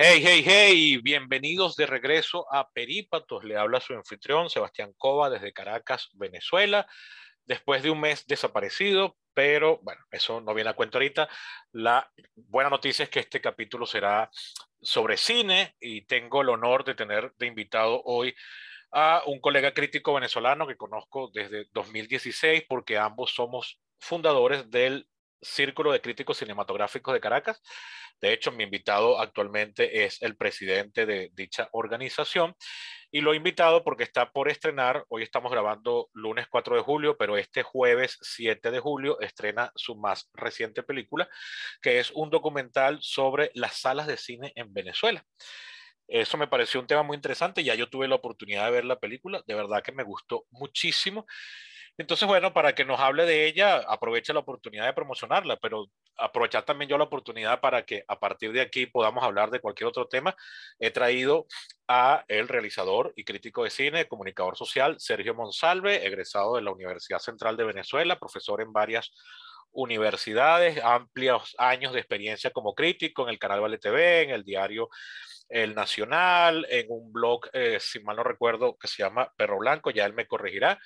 Hey, hey, hey, bienvenidos de regreso a Perípatos. Le habla su anfitrión Sebastián Cova desde Caracas, Venezuela. Después de un mes desaparecido, pero bueno, eso no viene a cuento ahorita. La buena noticia es que este capítulo será sobre cine y tengo el honor de tener de invitado hoy a un colega crítico venezolano que conozco desde 2016 porque ambos somos fundadores del Círculo de Críticos Cinematográficos de Caracas. De hecho, mi invitado actualmente es el presidente de dicha organización y lo he invitado porque está por estrenar, hoy estamos grabando lunes 4 de julio, pero este jueves 7 de julio estrena su más reciente película, que es un documental sobre las salas de cine en Venezuela. Eso me pareció un tema muy interesante, ya yo tuve la oportunidad de ver la película, de verdad que me gustó muchísimo entonces, bueno, para que nos hable de ella, aproveche la oportunidad de promocionarla, pero aprovechar también yo la oportunidad para que a partir de aquí podamos hablar de cualquier otro tema. He traído a el realizador y crítico de cine, comunicador social, Sergio Monsalve, egresado de la Universidad Central de Venezuela, profesor en varias universidades, amplios años de experiencia como crítico en el canal Vale TV, en el diario El Nacional, en un blog, eh, si mal no recuerdo, que se llama Perro Blanco, ya él me corregirá.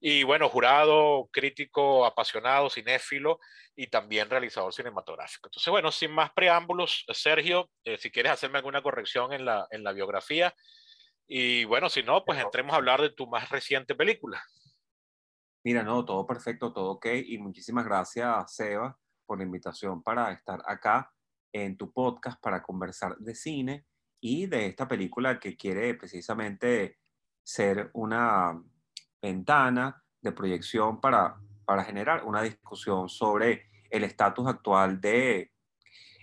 Y bueno, jurado, crítico, apasionado, cinéfilo y también realizador cinematográfico. Entonces, bueno, sin más preámbulos, Sergio, eh, si quieres hacerme alguna corrección en la, en la biografía. Y bueno, si no, pues entremos a hablar de tu más reciente película. Mira, no, todo perfecto, todo ok. Y muchísimas gracias, Seba, por la invitación para estar acá en tu podcast para conversar de cine y de esta película que quiere precisamente ser una ventana de proyección para, para generar una discusión sobre el estatus actual de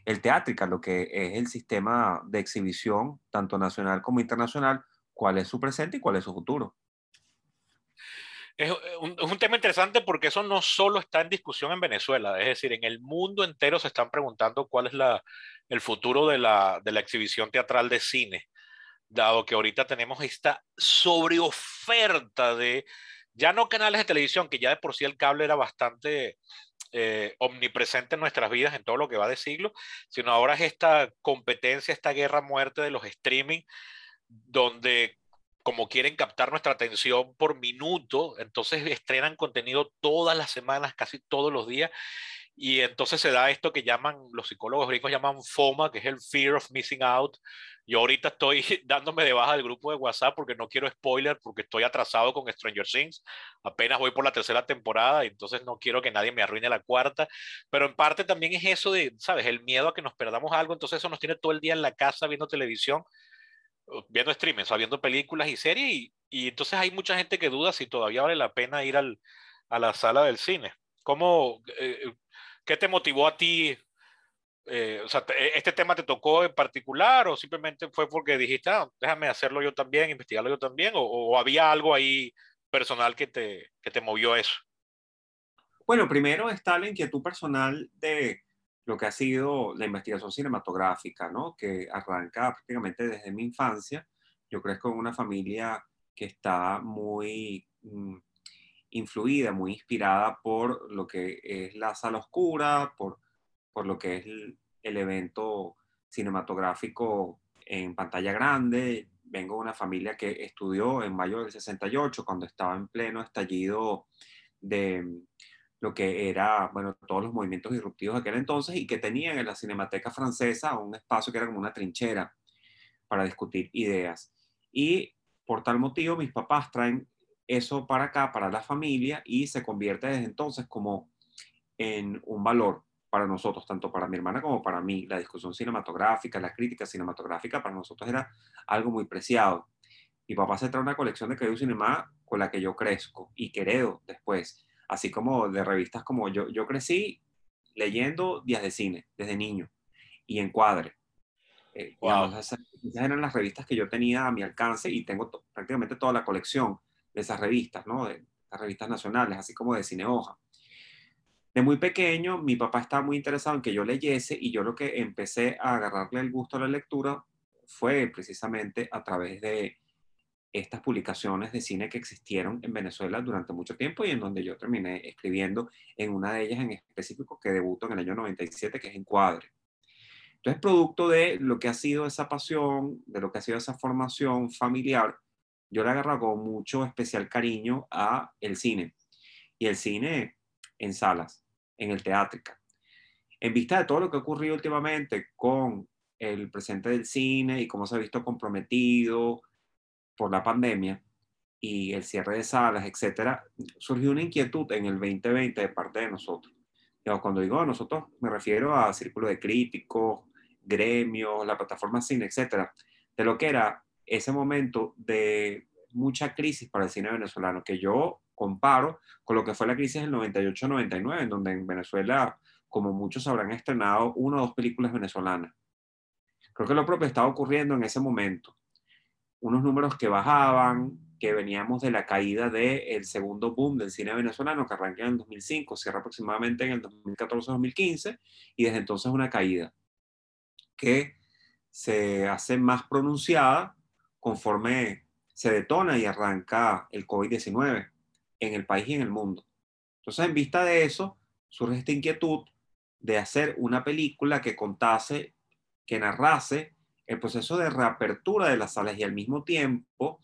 el teátrica, lo que es el sistema de exhibición, tanto nacional como internacional, cuál es su presente y cuál es su futuro. Es un, es un, tema interesante porque eso no solo está en discusión en Venezuela, es decir, en el mundo entero se están preguntando cuál es la, el futuro de la, de la exhibición teatral de cine dado que ahorita tenemos esta sobreoferta de, ya no canales de televisión, que ya de por sí el cable era bastante eh, omnipresente en nuestras vidas en todo lo que va de siglo, sino ahora es esta competencia, esta guerra muerte de los streaming, donde como quieren captar nuestra atención por minuto, entonces estrenan contenido todas las semanas, casi todos los días, y entonces se da esto que llaman, los psicólogos gringos llaman FOMA, que es el Fear of Missing Out. Yo ahorita estoy dándome de baja del grupo de WhatsApp porque no quiero spoiler, porque estoy atrasado con Stranger Things. Apenas voy por la tercera temporada entonces no quiero que nadie me arruine la cuarta. Pero en parte también es eso de, ¿sabes? El miedo a que nos perdamos algo. Entonces eso nos tiene todo el día en la casa viendo televisión, viendo streaming, o viendo películas y series. Y, y, entonces hay mucha gente que duda si todavía vale la pena ir al, a la sala del cine. ¿Cómo, eh, ¿Qué te motivó a ti? Eh, o sea, ¿este tema te tocó en particular o simplemente fue porque dijiste, ah, déjame hacerlo yo también, investigarlo yo también? ¿O, había algo ahí personal que te, que te movió eso? Bueno, primero está la inquietud personal de lo que ha sido la investigación cinematográfica, ¿no? Que arranca prácticamente desde mi infancia. Yo crezco en una familia que está muy mm, influida, muy inspirada por lo que es la sala oscura, por, por lo que es el, el evento cinematográfico en pantalla grande. Vengo de una familia que estudió en mayo del 68, cuando estaba en pleno estallido de lo que era, bueno, todos los movimientos disruptivos de aquel entonces y que tenían en la Cinemateca Francesa un espacio que era como una trinchera para discutir ideas. Y por tal motivo mis papás traen eso para acá, para la familia, y se convierte desde entonces como en un valor para nosotros, tanto para mi hermana como para mí. La discusión cinematográfica, la crítica cinematográfica para nosotros era algo muy preciado. Mi papá se trae una colección de Querido Cinema con la que yo crezco y queredo después, así como de revistas como yo, yo crecí leyendo días de cine desde niño y encuadre. Eh, esas, eran las revistas que yo tenía a mi alcance y tengo prácticamente toda la colección de esas revistas, ¿no? De las revistas nacionales, así como de Cine Hoja. De muy pequeño, mi papá estaba muy interesado en que yo leyese y yo lo que empecé a agarrarle el gusto a la lectura fue precisamente a través de estas publicaciones de cine que existieron en Venezuela durante mucho tiempo y en donde yo terminé escribiendo en una de ellas en específico que debutó en el año 97, que es Encuadre. Entonces, producto de lo que ha sido esa pasión, de lo que ha sido esa formación familiar, yo le agarro mucho especial cariño a el cine. Y el cine en salas, en el teátrica. En vista de todo lo que ha ocurrido últimamente con el presente del cine y cómo se ha visto comprometido por la pandemia y el cierre de salas, etcétera, surgió una inquietud en el 2020 de parte de nosotros. Cuando digo nosotros, me refiero a círculo de críticos, gremios, la plataforma cine, etcétera, de lo que era ese momento de mucha crisis para el cine venezolano, que yo comparo con lo que fue la crisis del 98-99, en donde en Venezuela, como muchos habrán estrenado una o dos películas venezolanas. Creo que lo propio estaba ocurriendo en ese momento. Unos números que bajaban, que veníamos de la caída del segundo boom del cine venezolano, que arranca en el 2005, cierra aproximadamente en el 2014-2015, y desde entonces una caída que se hace más pronunciada conforme se detona y arranca el COVID-19 en el país y en el mundo. Entonces, en vista de eso, surge esta inquietud de hacer una película que contase, que narrase el proceso de reapertura de las salas y al mismo tiempo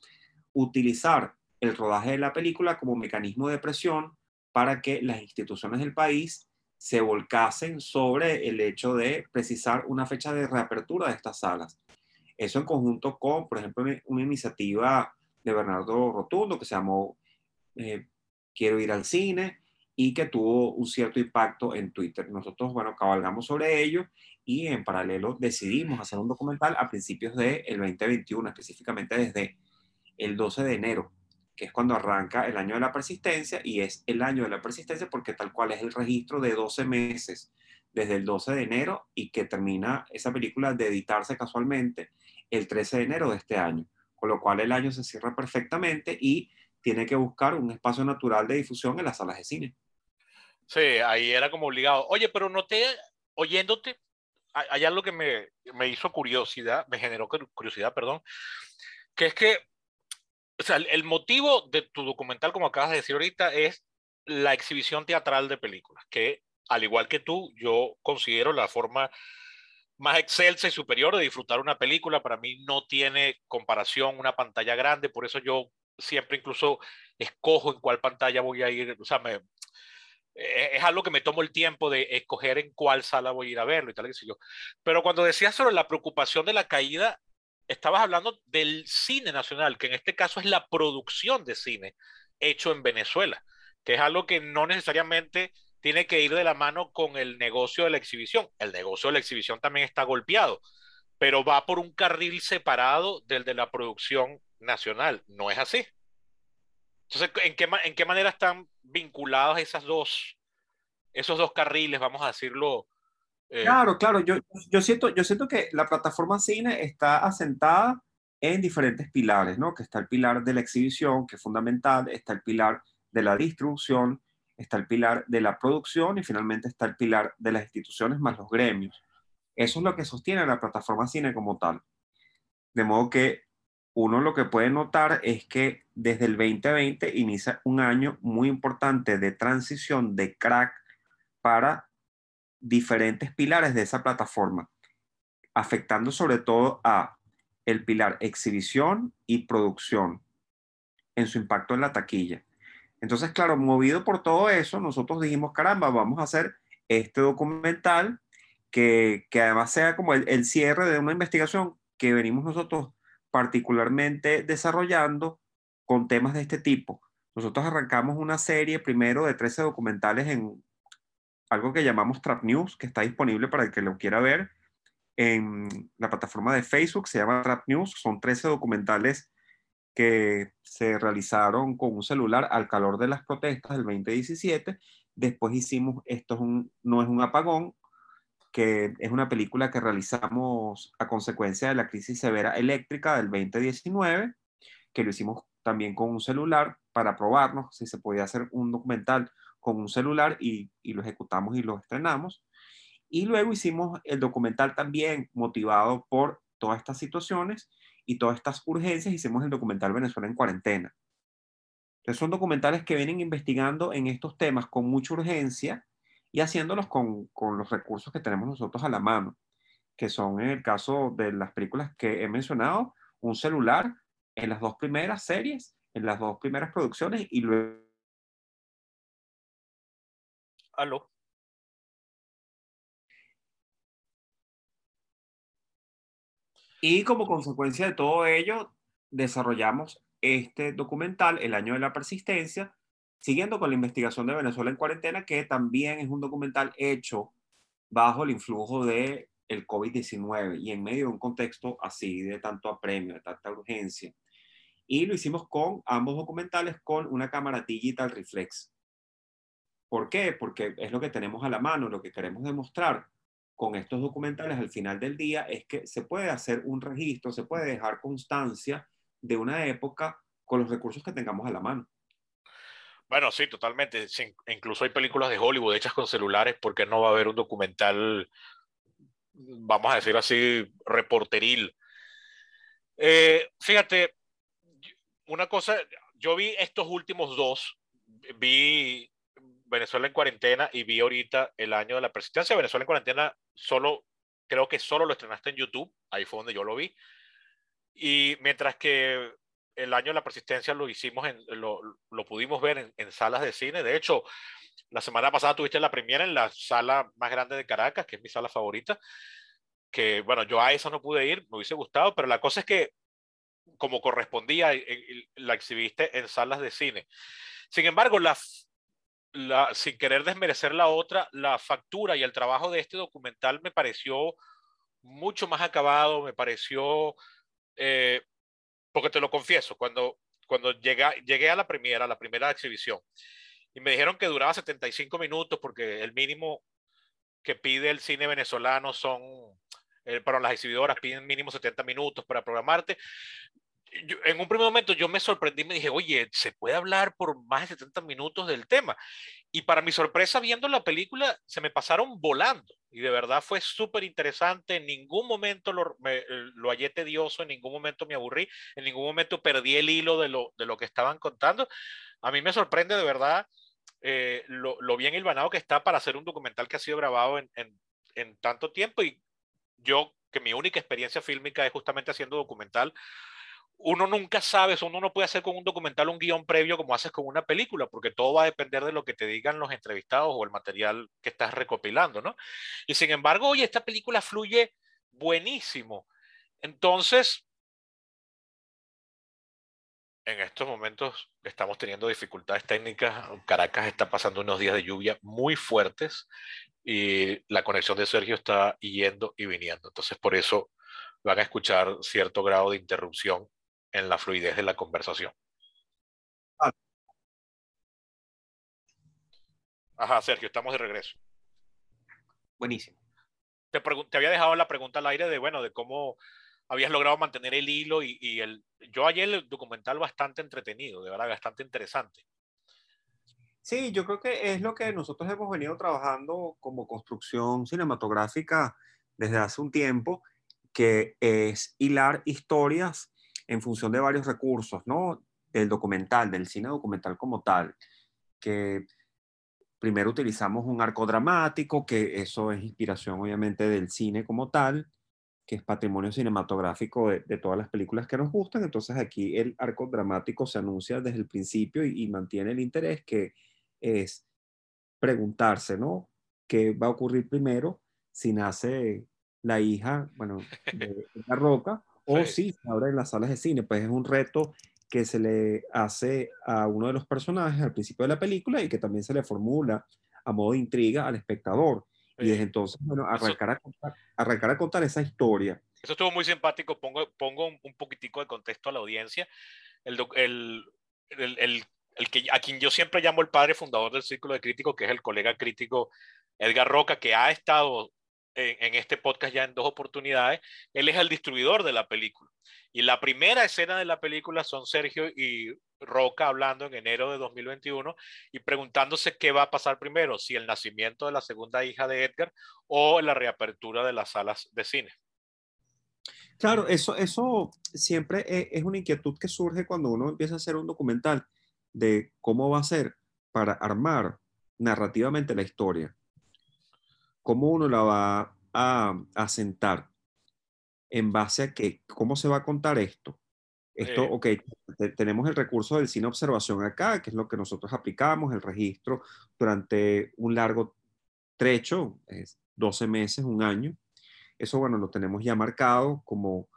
utilizar el rodaje de la película como mecanismo de presión para que las instituciones del país se volcasen sobre el hecho de precisar una fecha de reapertura de estas salas. Eso en conjunto con, por ejemplo, una iniciativa de Bernardo Rotundo que se llamó eh, Quiero ir al cine y que tuvo un cierto impacto en Twitter. Nosotros, bueno, cabalgamos sobre ello y en paralelo decidimos hacer un documental a principios del 2021, específicamente desde el 12 de enero, que es cuando arranca el año de la persistencia y es el año de la persistencia porque tal cual es el registro de 12 meses desde el 12 de enero y que termina esa película de editarse casualmente el 13 de enero de este año, con lo cual el año se cierra perfectamente y tiene que buscar un espacio natural de difusión en las salas de cine. Sí, ahí era como obligado. Oye, pero noté, oyéndote, hay algo que me, me hizo curiosidad, me generó curiosidad, perdón, que es que, o sea, el motivo de tu documental, como acabas de decir ahorita, es la exhibición teatral de películas, que al igual que tú, yo considero la forma más excelsa y superior de disfrutar una película. Para mí no tiene comparación una pantalla grande, por eso yo siempre incluso escojo en cuál pantalla voy a ir, o sea, eh, es algo que me tomo el tiempo de escoger en cuál sala voy a ir a verlo y tal, sé yo. Pero cuando decías sobre la preocupación de la caída, estabas hablando del cine nacional, que en este caso es la producción de cine hecho en Venezuela, que es algo que no necesariamente tiene que ir de la mano con el negocio de la exhibición. El negocio de la exhibición también está golpeado, pero va por un carril separado del de la producción nacional. No es así. Entonces, ¿en qué, en qué manera están vinculados esas dos, esos dos carriles, vamos a decirlo? Eh? Claro, claro. Yo, yo, siento, yo siento que la plataforma cine está asentada en diferentes pilares, ¿no? Que está el pilar de la exhibición, que es fundamental, está el pilar de la distribución, está el pilar de la producción y finalmente está el pilar de las instituciones más los gremios. Eso es lo que sostiene la plataforma cine como tal. De modo que uno lo que puede notar es que desde el 2020 inicia un año muy importante de transición de crack para diferentes pilares de esa plataforma, afectando sobre todo a el pilar exhibición y producción en su impacto en la taquilla. Entonces, claro, movido por todo eso, nosotros dijimos, caramba, vamos a hacer este documental que, además sea como el, el cierre de una investigación que venimos nosotros particularmente desarrollando con temas de este tipo. Nosotros arrancamos una serie primero de 13 documentales en algo que llamamos Trap News, que está disponible para el que lo quiera ver en la plataforma de Facebook, se llama Trap News. Son 13 documentales que se realizaron con un celular al calor de las protestas del 2017. Después hicimos, esto no es un apagón, que es una película que realizamos a consecuencia de la crisis severa eléctrica del 2019, que lo hicimos también con un celular para probarnos si se podía hacer un documental con un celular y, y lo ejecutamos y lo estrenamos. Y luego hicimos el documental también motivado por todas estas situaciones y todas estas urgencias, hicimos el documental Venezuela en cuarentena. Entonces son documentales que vienen investigando en estos temas con mucha urgencia y haciéndolos con, con, los recursos que tenemos nosotros a la mano. que son en el caso de las películas que he mencionado, un celular en las dos primeras series, en las dos primeras producciones y luego... Aló. Y como consecuencia de todo ello, desarrollamos este documental, El año de la persistencia, siguiendo con la investigación de Venezuela en cuarentena, que también es un documental hecho bajo el influjo de el COVID-19 y en medio de un contexto así de tanto apremio, de tanta urgencia. Y lo hicimos con ambos documentales con una cámara digital reflex. ¿Por qué? Porque es lo que tenemos a la mano, lo que queremos demostrar con estos documentales al final del día es que se puede hacer un registro, se puede dejar constancia de una época con los recursos que tengamos a la mano. Bueno, sí, totalmente. incluso hay películas de Hollywood hechas con celulares, porque no va a haber un documental, vamos a decir así, reporteril? Eh, fíjate, una cosa, yo vi estos últimos dos, vi Venezuela en cuarentena y vi ahorita el año de la persistencia. Venezuela en cuarentena solo, creo que solo lo estrenaste en YouTube, ahí fue donde yo lo vi. Y mientras que el año de la persistencia lo hicimos, en, lo, lo pudimos ver en, salas de cine. De hecho, la semana pasada tuviste la primera en la sala más grande de Caracas, que es mi sala favorita. Que bueno, yo a esa no pude ir, me hubiese gustado, pero la cosa es que como correspondía, la exhibiste en salas de cine. Sin embargo, la, sin querer desmerecer la otra, la factura y el trabajo de este documental me pareció mucho más acabado, me pareció, eh, porque te lo confieso, cuando, cuando llegué, llegué a la primera, la primera exhibición, y me dijeron que duraba 75 minutos porque el mínimo que pide el cine venezolano son, eh, para las exhibidoras piden mínimo 70 minutos para programarte en un primer momento yo me sorprendí, me dije, oye, ¿se puede hablar por más de 70 minutos del tema? Y para mi sorpresa, viendo la película, se me pasaron volando. Y de verdad fue súper interesante. En ningún momento lo, me, lo, hallé tedioso, en ningún momento me aburrí, en ningún momento perdí el hilo de lo, de lo que estaban contando. A mí me sorprende de verdad eh, lo, lo, bien hilvanado que está para hacer un documental que ha sido grabado en, en, en tanto tiempo. Y yo, que mi única experiencia fílmica es justamente haciendo documental, uno nunca sabe, uno no puede hacer con un documental un guion previo como haces con una película, porque todo va a depender de lo que te digan los entrevistados o el material que estás recopilando, ¿no? Y sin embargo, oye, esta película fluye buenísimo. Entonces, en estos momentos estamos teniendo dificultades técnicas. Caracas está pasando unos días de lluvia muy fuertes y la conexión de Sergio está yendo y viniendo. Entonces, por eso van a escuchar cierto grado de interrupción en la fluidez de la conversación. Ajá, Sergio, estamos de regreso. Buenísimo. Te, te, había dejado la pregunta al aire de, bueno, de cómo habías logrado mantener el hilo y, y el... Yo ayer el documental bastante entretenido, de verdad, bastante interesante. Sí, yo creo que es lo que nosotros hemos venido trabajando como construcción cinematográfica desde hace un tiempo, que es hilar historias en función de varios recursos, ¿no? El documental, del cine documental como tal, que primero utilizamos un arco dramático, que eso es inspiración obviamente del cine como tal, que es patrimonio cinematográfico de, todas las películas que nos gustan. Entonces aquí el arco dramático se anuncia desde el principio y, mantiene el interés, que es preguntarse, ¿no? ¿Qué va a ocurrir primero si nace la hija, bueno, de la roca o sí. ahora en las salas de cine, pues es un reto que se le hace a uno de los personajes al principio de la película y que también se le formula a modo de intriga al espectador. Y desde entonces, bueno, arrancar, a contar, arrancar a contar esa historia. Eso estuvo muy simpático. Pongo, pongo un poquitico de contexto a la audiencia. El, el, el, el, que, a quien yo siempre llamo el padre fundador del Círculo de Críticos, que es el colega crítico Edgar Roca, que ha estado en, este podcast ya en dos oportunidades, él es el distribuidor de la película. Y la primera escena de la película son Sergio y Roca hablando en enero de 2021 y preguntándose qué va a pasar primero, si el nacimiento de la segunda hija de Edgar o la reapertura de las salas de cine. Claro, eso, eso siempre e, es una inquietud que surge cuando uno empieza a hacer un documental de cómo va a ser para armar narrativamente la historia cómo uno la va a, a sentar en base a que, ¿cómo se va a contar esto? Esto, ok, tenemos el recurso del cine observación acá, que es lo que nosotros aplicamos, el registro durante un largo trecho, es 12 meses, un año. Eso, bueno, lo tenemos ya marcado como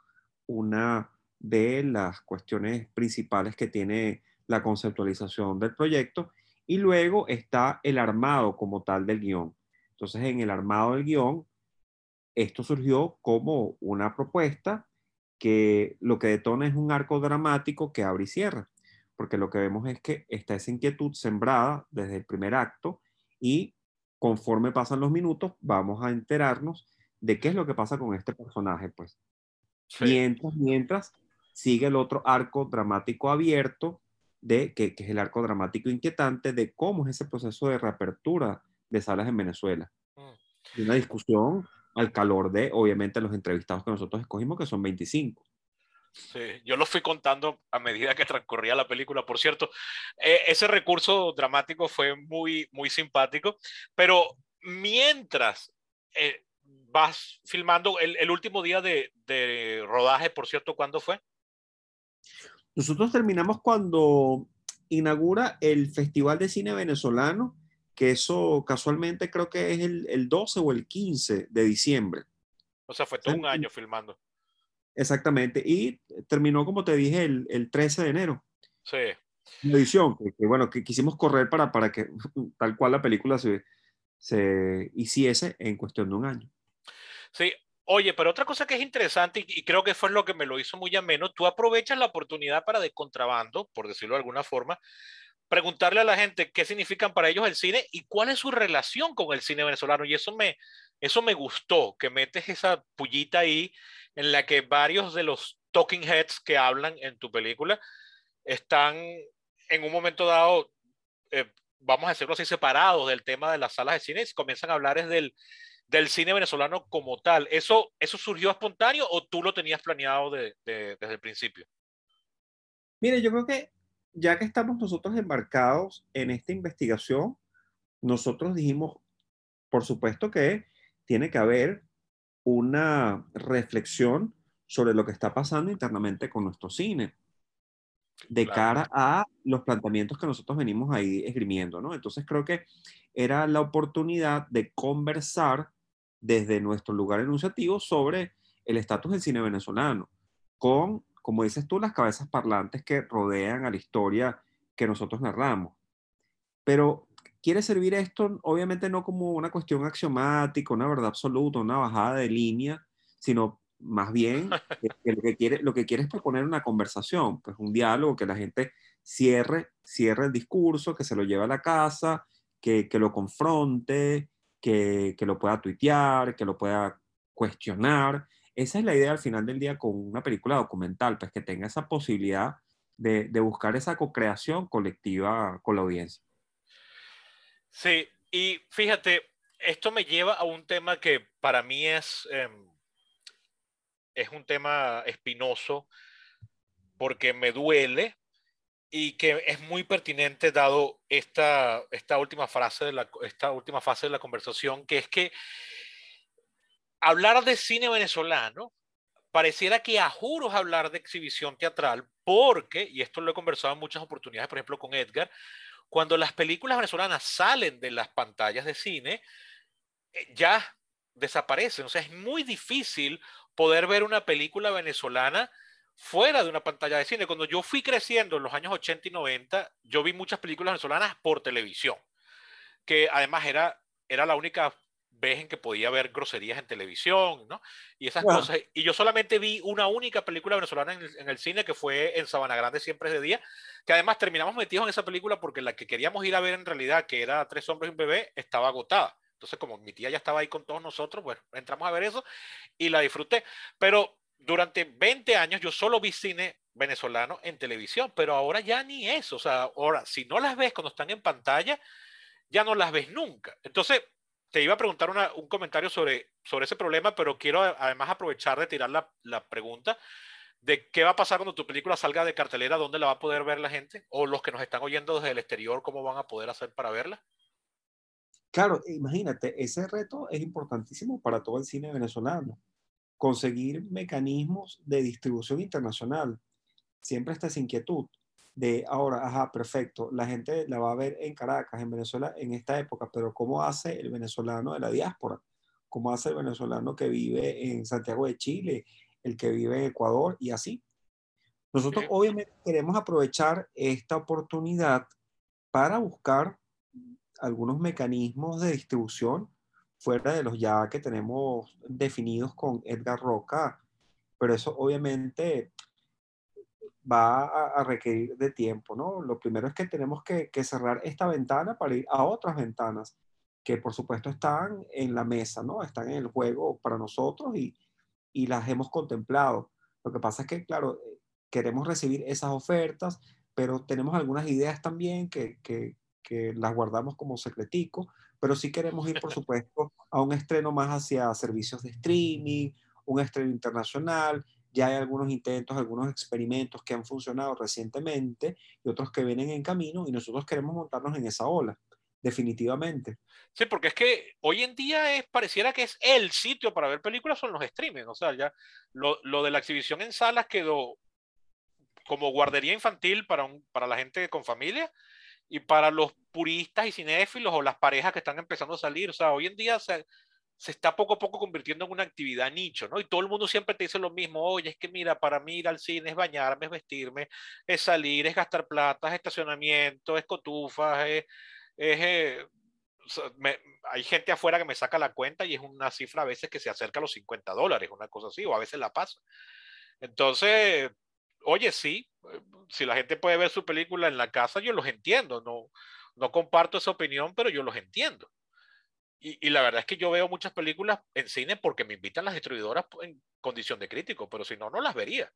una de las cuestiones principales que tiene la conceptualización del proyecto. Y luego está el armado como tal del guion. Entonces, en el armado del guion, esto surgió como una propuesta que lo que detona es un arco dramático que abre y cierra, porque lo que vemos es que está esa inquietud sembrada desde el primer acto y conforme pasan los minutos vamos a enterarnos de qué es lo que pasa con este personaje, pues. Mientras, mientras sigue el otro arco dramático abierto de que, que, es el arco dramático inquietante de cómo es ese proceso de reapertura de salas en Venezuela. Mm. Y una discusión al calor de, obviamente, los entrevistados que nosotros escogimos, que son 25. Sí, yo lo fui contando a medida que transcurría la película. Por cierto, eh, ese recurso dramático fue muy, muy simpático, pero mientras eh, vas filmando, el, el último día de, de, rodaje, por cierto, ¿cuándo fue? Nosotros terminamos cuando inaugura el Festival de Cine Venezolano que eso casualmente creo que es el, el 12 o el 15 de diciembre. O sea, fue todo un año filmando. Exactamente. Y terminó, como te dije, el, el 13 de enero. Sí. La edición, que, bueno, que quisimos correr para, para que tal cual la película se, se hiciese en cuestión de un año. Sí, Oye, pero otra cosa que es interesante y, creo que fue lo que me lo hizo muy ameno, tú aprovechas la oportunidad para de contrabando, por decirlo de alguna forma, preguntarle a la gente qué significan para ellos el cine y cuál es su relación con el cine venezolano. Y eso me, eso me gustó, que metes esa pullita ahí en la que varios de los talking heads que hablan en tu película están en un momento dado, eh, vamos a decirlo así, separados del tema de las salas de cine y comienzan a hablar es del, del cine venezolano como tal. ¿Eso, ¿Eso surgió espontáneo o tú lo tenías planeado de, de, desde el principio? Mire, yo creo que ya que estamos nosotros embarcados en esta investigación, nosotros dijimos, por supuesto que tiene que haber una reflexión sobre lo que está pasando internamente con nuestro cine, de cara a los planteamientos que nosotros venimos ahí esgrimiendo, ¿no? Entonces creo que era la oportunidad de conversar desde nuestro lugar enunciativo sobre el estatus del cine venezolano, con como dices tú, las cabezas parlantes que rodean a la historia que nosotros narramos. Pero quiere servir esto, obviamente, no como una cuestión axiomática, una verdad absoluta, una bajada de línea, sino más bien que, lo, que quiere, lo que quiere es proponer una conversación, pues un diálogo, que la gente cierre, cierre el discurso, que se lo lleve a la casa, que, que lo confronte, que, que, lo pueda tuitear, que lo pueda cuestionar esa es la idea al final del día con una película documental, pues que tenga esa posibilidad de, de buscar esa co-creación colectiva con la audiencia. Sí, y fíjate, esto me lleva a un tema que para mí es, eh, es un tema espinoso porque me duele y que es muy pertinente dado esta, esta, última, frase de la, esta última fase de la conversación, que es que hablar de cine venezolano pareciera que a juros hablar de exhibición teatral, porque, y esto lo he conversado en muchas oportunidades, por ejemplo con Edgar, cuando las películas venezolanas salen de las pantallas de cine, eh, ya desaparecen. O sea, es muy difícil poder ver una película venezolana fuera de una pantalla de cine. Cuando yo fui creciendo en los años 80 y 90, yo vi muchas películas venezolanas por televisión, que además era, era la única ves en que podía ver groserías en televisión, ¿no? Y esas cosas. Y yo solamente vi una única película venezolana en el, cine que fue en Sabana Grande Siempre es de Día, que además terminamos metidos en esa película porque la que queríamos ir a ver en realidad, que era Tres hombres y un bebé, estaba agotada. Entonces, como mi tía ya estaba ahí con todos nosotros, bueno, entramos a ver eso y la disfruté. Pero durante 20 años yo solo vi cine venezolano en televisión, pero ahora ya ni eso. O sea, ahora, si no las ves cuando están en pantalla, ya no las ves nunca. Entonces, te iba a preguntar un comentario sobre, sobre ese problema, pero quiero además aprovechar de tirar la, la, pregunta de qué va a pasar cuando tu película salga de cartelera, dónde la va a poder ver la gente, o los que nos están oyendo desde el exterior, cómo van a poder hacer para verla. Claro, imagínate, ese reto es importantísimo para todo el cine venezolano. Conseguir mecanismos de distribución internacional. Siempre está esa inquietud de ahora, ajá, perfecto, la gente la va a ver en Caracas, en Venezuela, en esta época, pero ¿cómo hace el venezolano de la diáspora? ¿Cómo hace el venezolano que vive en Santiago de Chile, el que vive en Ecuador y así? Nosotros obviamente queremos aprovechar esta oportunidad para buscar algunos mecanismos de distribución fuera de los ya que tenemos definidos con Edgar Roca, pero eso obviamente va a, requerir de tiempo, ¿no? Lo primero es que tenemos que, cerrar esta ventana para ir a otras ventanas que por supuesto están en la mesa, ¿no? Están en el juego para nosotros y, y las hemos contemplado. Lo que pasa es que, claro, queremos recibir esas ofertas, pero tenemos algunas ideas también que, que, que las guardamos como secretico, pero sí queremos ir, por supuesto, a un estreno más hacia servicios de streaming, un estreno internacional. Ya hay algunos intentos, algunos experimentos que han funcionado recientemente y otros que vienen en camino y nosotros queremos montarnos en esa ola, definitivamente. Sí, porque es que hoy en día es, pareciera que es el sitio para ver películas son los streaming. O sea, ya lo, lo de la exhibición en salas quedó como guardería infantil para, un, para la gente con familia y para los puristas y cinéfilos o las parejas que están empezando a salir. O sea, hoy en día se, se está poco a poco convirtiendo en una actividad nicho, ¿no? Y todo el mundo siempre te dice lo mismo, oye, es que mira, para mí ir al cine es bañarme, es vestirme, es salir, es gastar plata, es estacionamiento, es cotufas, es... Eh, hay gente afuera que me saca la cuenta y es una cifra a veces que se acerca a los 50 dólares, una cosa así, o a veces la pasa. Entonces, oye, sí, si la gente puede ver su película en la casa, yo los entiendo, no, no comparto esa opinión, pero yo los entiendo. Y, la verdad es que yo veo muchas películas en cine porque me invitan las distribuidoras en condición de crítico, pero si no, no las vería.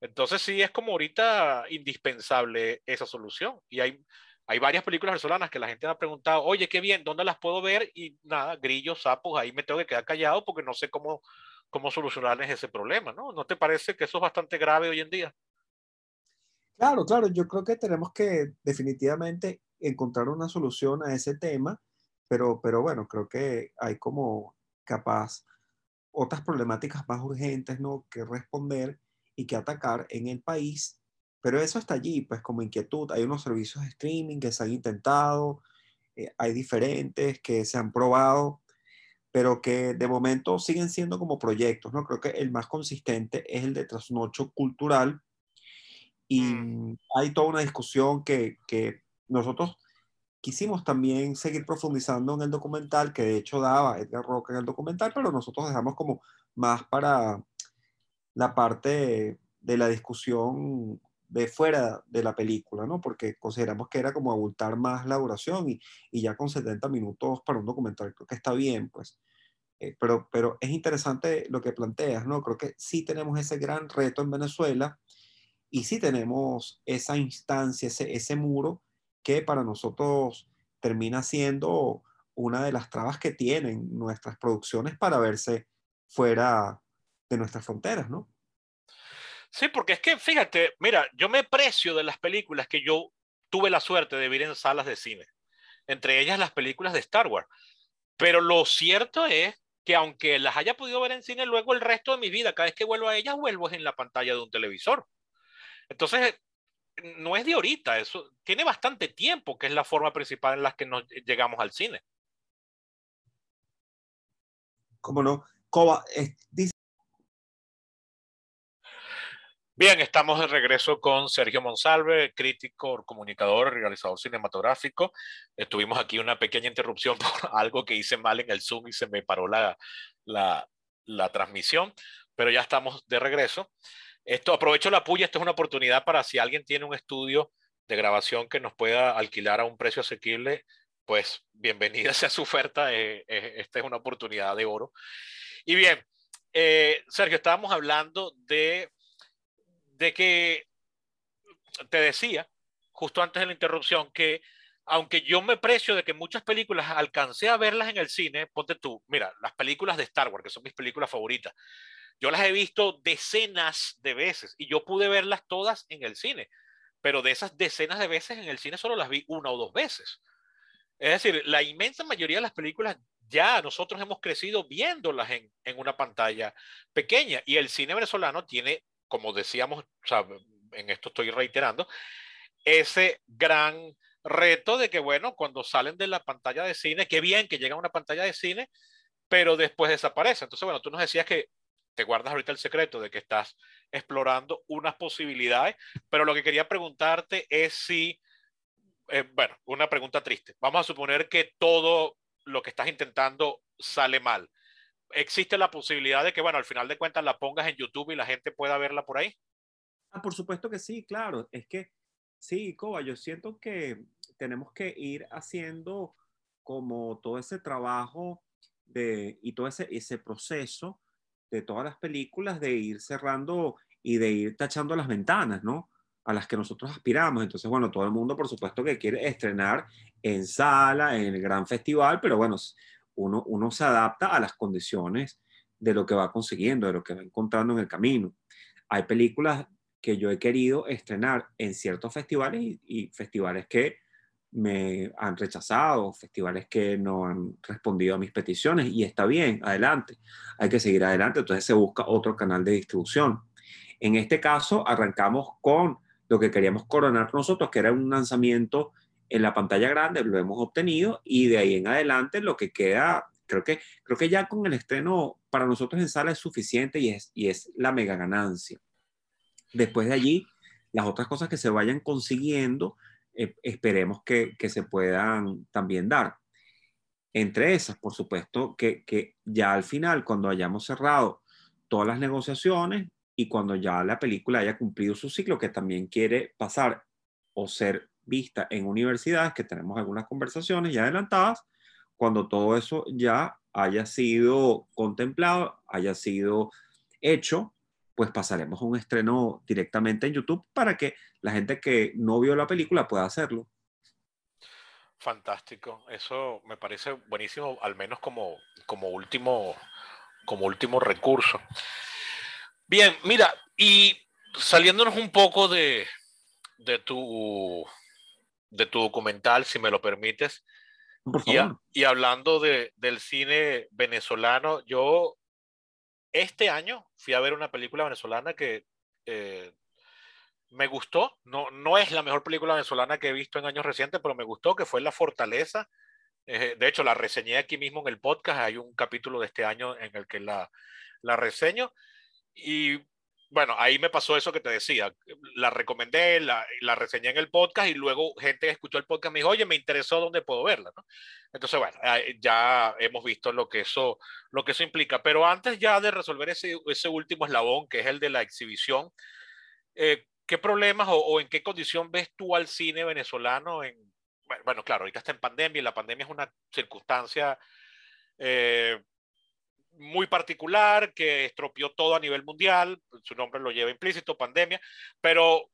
Entonces sí es como ahorita indispensable esa solución. Y hay, hay varias películas venezolanas que la gente me ha preguntado, oye, qué bien, ¿dónde las puedo ver? Y nada, grillos, sapos, ahí me tengo que quedar callado porque no sé cómo, cómo solucionarles ese problema, ¿no? ¿No te parece que eso es bastante grave hoy en día? Claro, claro, yo creo que tenemos que definitivamente encontrar una solución a ese tema, pero, pero bueno, creo que hay como capaz otras problemáticas más urgentes, ¿no? Que responder y que atacar en el país, pero eso está allí, pues como inquietud. Hay unos servicios de streaming que se han intentado, eh, hay diferentes que se han probado, pero que de momento siguen siendo como proyectos, ¿no? Creo que el más consistente es el de trasnocho cultural y mm. hay toda una discusión que, que, nosotros quisimos también seguir profundizando en el documental, que de hecho daba Edgar Roca en el documental, pero nosotros dejamos como más para la parte de la discusión de fuera de la película, ¿no? Porque consideramos que era como abultar más la duración y, y ya con 70 minutos para un documental creo que está bien, pues. Eh, pero, pero es interesante lo que planteas, ¿no? Creo que sí tenemos ese gran reto en Venezuela y sí tenemos esa instancia, ese, ese muro que para nosotros termina siendo una de las trabas que tienen nuestras producciones para verse fuera de nuestras fronteras, ¿no? Sí, porque es que, fíjate, mira, yo me precio de las películas que yo tuve la suerte de ver en salas de cine, entre ellas las películas de Star Wars. Pero lo cierto es que aunque las haya podido ver en cine, luego el resto de mi vida, cada vez que vuelvo a ellas, vuelvo en la pantalla de un televisor. Entonces, no es de ahorita, eso tiene bastante tiempo, que es la forma principal en la que nos llegamos al cine. ¿Cómo no? Coba, dice Bien, estamos de regreso con Sergio Monsalve, crítico, comunicador, realizador cinematográfico. Tuvimos aquí una pequeña interrupción por algo que hice mal en el Zoom y se me paró la, la, la transmisión, pero ya estamos de regreso. Esto, aprovecho la puya, esto es una oportunidad para si alguien tiene un estudio de grabación que nos pueda alquilar a un precio asequible, pues bienvenida sea su oferta, eh, eh, esta es una oportunidad de oro. Y bien, eh, Sergio, estábamos hablando de de que te decía, justo antes de la interrupción, que aunque yo me precio de que muchas películas alcancé a verlas en el cine, ponte tú, mira, las películas de Star Wars, que son mis películas favoritas, yo las he visto decenas de veces y yo pude verlas todas en el cine, pero de esas decenas de veces en el cine solo las vi una o dos veces. Es decir, la inmensa mayoría de las películas ya nosotros hemos crecido viéndolas en, en una pantalla pequeña y el cine venezolano tiene, como decíamos, o sea, en esto estoy reiterando, ese gran reto de que, bueno, cuando salen de la pantalla de cine, qué bien que llegan a una pantalla de cine, pero después desaparece. Entonces, bueno, tú nos decías que te guardas ahorita el secreto de que estás explorando unas posibilidades, pero lo que quería preguntarte es si, eh, bueno, una pregunta triste. Vamos a suponer que todo lo que estás intentando sale mal. ¿Existe la posibilidad de que, bueno, al final de cuentas la pongas en YouTube y la gente pueda verla por ahí? Ah, por supuesto que sí, claro. Es que sí, Coba, yo siento que tenemos que ir haciendo como todo ese trabajo de, y todo ese, ese proceso de todas las películas de ir cerrando y de ir tachando las ventanas, ¿no? A las que nosotros aspiramos. Entonces, bueno, todo el mundo, por supuesto, que quiere estrenar en sala, en el gran festival, pero bueno, uno, uno se adapta a las condiciones de lo que va consiguiendo, de lo que va encontrando en el camino. Hay películas que yo he querido estrenar en ciertos festivales y, festivales que me han rechazado, festivales que no han respondido a mis peticiones y está bien, adelante, hay que seguir adelante, entonces se busca otro canal de distribución. En este caso, arrancamos con lo que queríamos coronar nosotros, que era un lanzamiento en la pantalla grande, lo hemos obtenido y de ahí en adelante lo que queda, creo que, creo que ya con el estreno para nosotros en sala es suficiente y es, y es la mega ganancia. Después de allí, las otras cosas que se vayan consiguiendo, eh, esperemos que, que, se puedan también dar. Entre esas, por supuesto, que, que ya al final, cuando hayamos cerrado todas las negociaciones y cuando ya la película haya cumplido su ciclo, que también quiere pasar o ser vista en universidades, que tenemos algunas conversaciones ya adelantadas, cuando todo eso ya haya sido contemplado, haya sido hecho, pues pasaremos a un estreno directamente en YouTube para que la gente que no vio la película pueda hacerlo. Fantástico, eso me parece buenísimo, al menos como, como, último, como último recurso. Bien, mira, y saliéndonos un poco de, de, tu, de tu documental, si me lo permites, y, hablando de, del cine venezolano, yo este año fui a ver una película venezolana que eh, me gustó. No, no es la mejor película venezolana que he visto en años recientes, pero me gustó, que fue La Fortaleza. Eh, de hecho, la reseñé aquí mismo en el podcast. Hay un capítulo de este año en el que la, la reseño. Y bueno, ahí me pasó eso que te decía. La recomendé, la, reseñé en el podcast y luego gente que escuchó el podcast me dijo, oye, me interesó dónde puedo verla. ¿no? Entonces, bueno, ya hemos visto lo que eso, lo que eso implica. Pero antes ya de resolver ese, ese último eslabón, que es el de la exhibición, eh, ¿qué problemas o, o, en qué condición ves tú al cine venezolano? En, bueno, claro, ahorita está en pandemia y la pandemia es una circunstancia... Eh, muy particular que estropeó todo a nivel mundial, su nombre lo lleva implícito, pandemia, pero,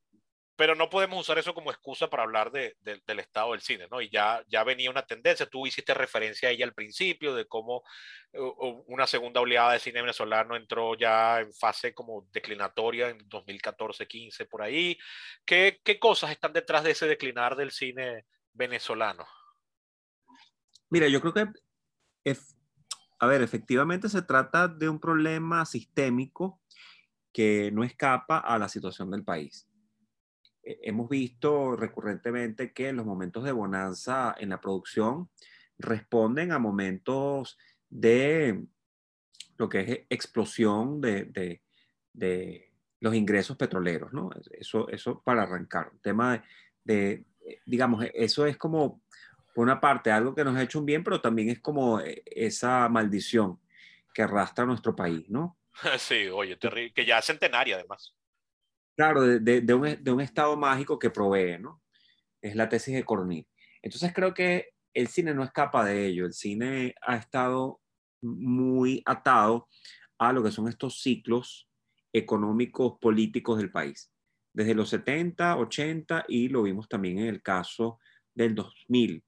pero no podemos usar eso como excusa para hablar de, del estado del cine, ¿no? Y ya, ya venía una tendencia, tú hiciste referencia a ella al principio, de cómo una segunda oleada de cine venezolano entró ya en fase como declinatoria en 2014, 15, por ahí. ¿Qué, qué cosas están detrás de ese declinar del cine venezolano? Mira, yo creo que es, a ver, efectivamente se trata de un problema sistémico que no escapa a la situación del país. Eh, hemos visto recurrentemente que los momentos de bonanza en la producción responden a momentos de lo que es explosión de, los ingresos petroleros, ¿no? Eso, eso para arrancar. Un tema de, digamos, eso es como por una parte, algo que nos ha hecho un bien, pero también es como eh, esa maldición que arrastra nuestro país, ¿no? Sí, oye, que ya es centenaria además. Claro, de, un, de, un, estado mágico que provee, ¿no? Es la tesis de Cornell. Entonces creo que el cine no escapa de ello. El cine ha estado muy atado a lo que son estos ciclos económicos, políticos del país. Desde los 70, 80 y lo vimos también en el caso del 2000.